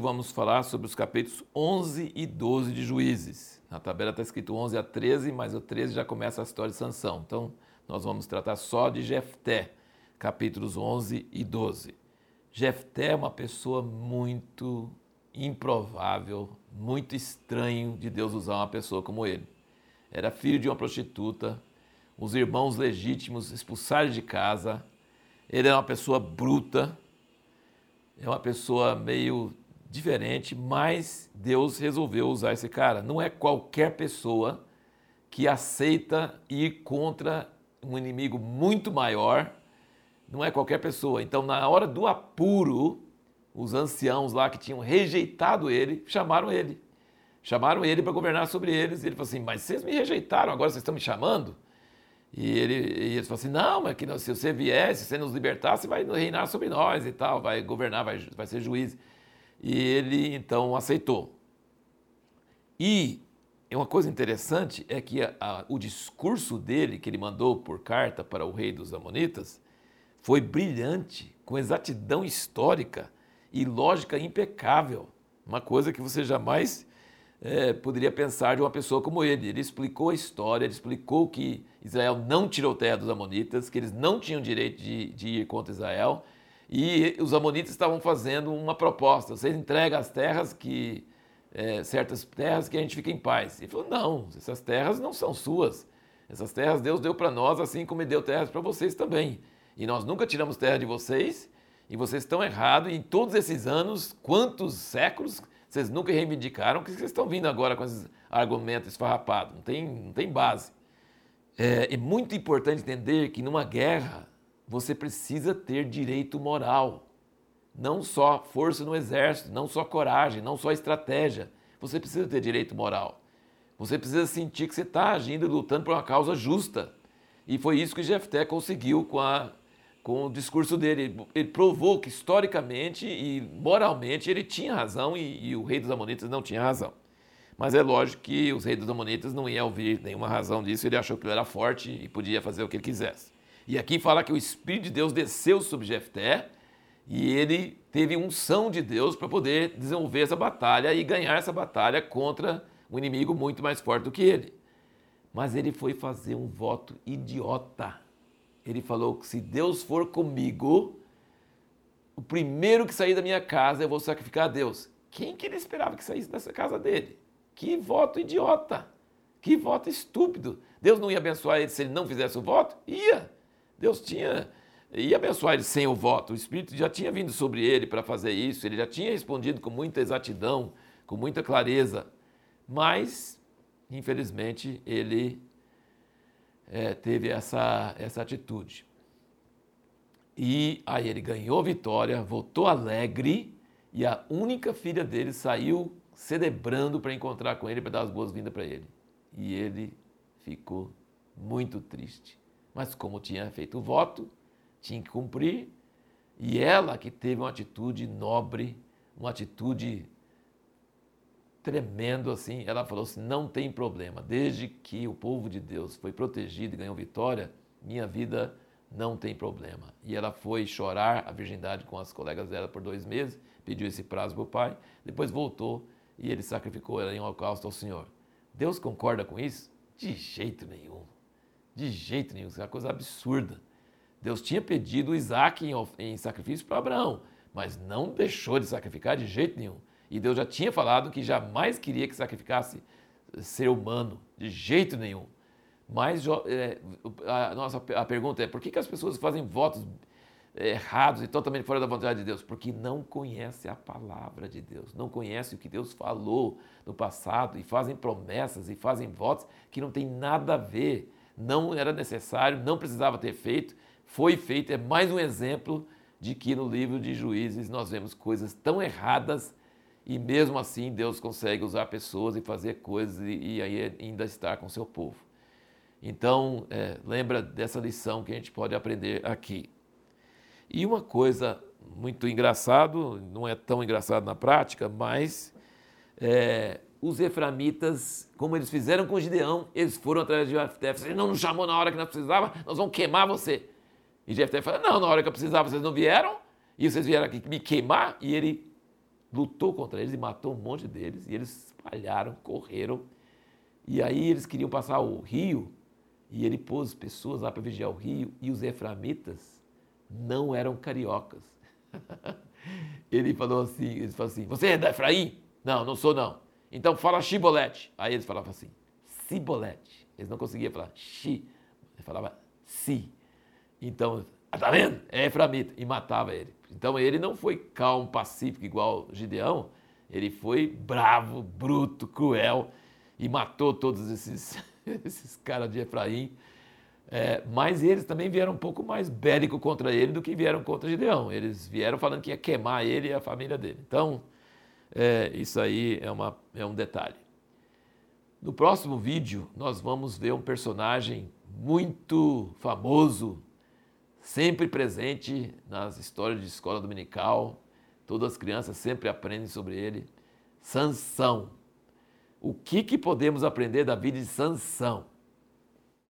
vamos falar sobre os capítulos 11 e 12 de Juízes. Na tabela está escrito 11 a 13, mas o 13 já começa a história de Sansão. Então, nós vamos tratar só de Jefté, capítulos 11 e 12. Jefté é uma pessoa muito improvável, muito estranho de Deus usar uma pessoa como ele. Era filho de uma prostituta, os irmãos legítimos expulsaram de casa, ele era uma pessoa bruta, é uma pessoa meio diferente, mas Deus resolveu usar esse cara. Não é qualquer pessoa que aceita ir contra um inimigo muito maior, não é qualquer pessoa. Então, na hora do apuro, os anciãos lá que tinham rejeitado ele, chamaram ele. Chamaram ele para governar sobre eles. E ele falou assim: Mas vocês me rejeitaram, agora vocês estão me chamando? E, ele, e eles falaram assim: Não, mas que se você vier, se você nos libertar, você vai reinar sobre nós e tal, vai governar, vai, vai ser juiz. E ele então aceitou. E uma coisa interessante é que a, a, o discurso dele, que ele mandou por carta para o rei dos Amonitas, foi brilhante, com exatidão histórica e lógica impecável. Uma coisa que você jamais é, poderia pensar de uma pessoa como ele. Ele explicou a história, ele explicou que Israel não tirou terra dos Amonitas, que eles não tinham direito de, de ir contra Israel. E os Amonitas estavam fazendo uma proposta: vocês entregam as terras que. É, certas terras que a gente fica em paz. Ele falou: não, essas terras não são suas. Essas terras Deus deu para nós, assim como deu terras para vocês também. E nós nunca tiramos terra de vocês, e vocês estão errados. E em todos esses anos, quantos séculos, vocês nunca reivindicaram, que vocês estão vindo agora com esses argumentos esfarrapados. Não tem, não tem base. É, é muito importante entender que numa guerra você precisa ter direito moral. Não só força no exército, não só coragem, não só estratégia. Você precisa ter direito moral. Você precisa sentir que você está agindo e lutando por uma causa justa. E foi isso que Jefté conseguiu com, a, com o discurso dele. Ele provou que historicamente e moralmente ele tinha razão e, e o rei dos Amonitas não tinha razão. Mas é lógico que os reis dos Amonitas não iam ouvir nenhuma razão disso, ele achou que ele era forte e podia fazer o que ele quisesse. E aqui fala que o Espírito de Deus desceu sobre Jefté e ele teve unção de Deus para poder desenvolver essa batalha e ganhar essa batalha contra um inimigo muito mais forte do que ele. Mas ele foi fazer um voto idiota. Ele falou que se Deus for comigo, o primeiro que sair da minha casa eu vou sacrificar a Deus. Quem que ele esperava que saísse dessa casa dele? Que voto idiota! Que voto estúpido! Deus não ia abençoar ele se ele não fizesse o voto? Ia! Deus tinha ia abençoar ele sem o voto. O Espírito já tinha vindo sobre ele para fazer isso, ele já tinha respondido com muita exatidão, com muita clareza. Mas, infelizmente, ele é, teve essa, essa atitude. E aí ele ganhou vitória, voltou alegre, e a única filha dele saiu celebrando para encontrar com ele, para dar as boas-vindas para ele. E ele ficou muito triste. Mas como tinha feito o voto, tinha que cumprir. E ela que teve uma atitude nobre, uma atitude tremendo assim, ela falou assim: não tem problema, desde que o povo de Deus foi protegido e ganhou vitória, minha vida não tem problema. E ela foi chorar a virgindade com as colegas dela por dois meses, pediu esse prazo para o pai, depois voltou e ele sacrificou ela em holocausto ao Senhor. Deus concorda com isso? De jeito nenhum. De jeito nenhum, isso é uma coisa absurda. Deus tinha pedido Isaac em, sacrifício para Abraão, mas não deixou de sacrificar de jeito nenhum. E Deus já tinha falado que jamais queria que sacrificasse ser humano, de jeito nenhum. Mas é, a nossa a pergunta é: por que, que as pessoas fazem votos errados e totalmente fora da vontade de Deus? Porque não conhece a palavra de Deus, não conhece o que Deus falou no passado e fazem promessas e fazem votos que não tem nada a ver não era necessário, não precisava ter feito, foi feito. É mais um exemplo de que no livro de Juízes nós vemos coisas tão erradas e mesmo assim Deus consegue usar pessoas e fazer coisas e, aí ainda estar com seu povo. Então, é, lembra dessa lição que a gente pode aprender aqui. E uma coisa muito engraçado, não é tão engraçado na prática, mas é, os eframitas, como eles fizeram com Gideão, eles foram atrás de Jefté. Ele não nos chamou na hora que nós precisava, nós vamos queimar você. E Jefté falou, não, na hora que eu precisava vocês não vieram, e vocês vieram aqui me queimar, e ele lutou contra eles e matou um monte deles. E eles espalharam, correram. E aí eles queriam passar o rio e ele pôs pessoas lá para vigiar o rio e os eframitas não eram cariocas. ele falou assim, eles falaram assim, você é da Efraim? Não, não sou não. Então fala chibolete. Aí eles falavam assim, cibolete. Eles não conseguiam falar chi, ele falava si. Então, ah, tá vendo? É eframita. E matava ele. Então ele não foi calmo, pacífico igual Gideão, ele foi bravo, bruto, cruel e matou todos esses, esses caras de Efraim. É, mas eles também vieram um pouco mais bélico contra ele do que vieram contra Gideão. Eles vieram falando que ia queimar ele e a família dele. Então, é, isso aí é, uma, é um detalhe. No próximo vídeo, nós vamos ver um personagem muito famoso, sempre presente nas histórias de escola dominical. Todas as crianças sempre aprendem sobre ele. Sansão. O que, que podemos aprender da vida de Sansão?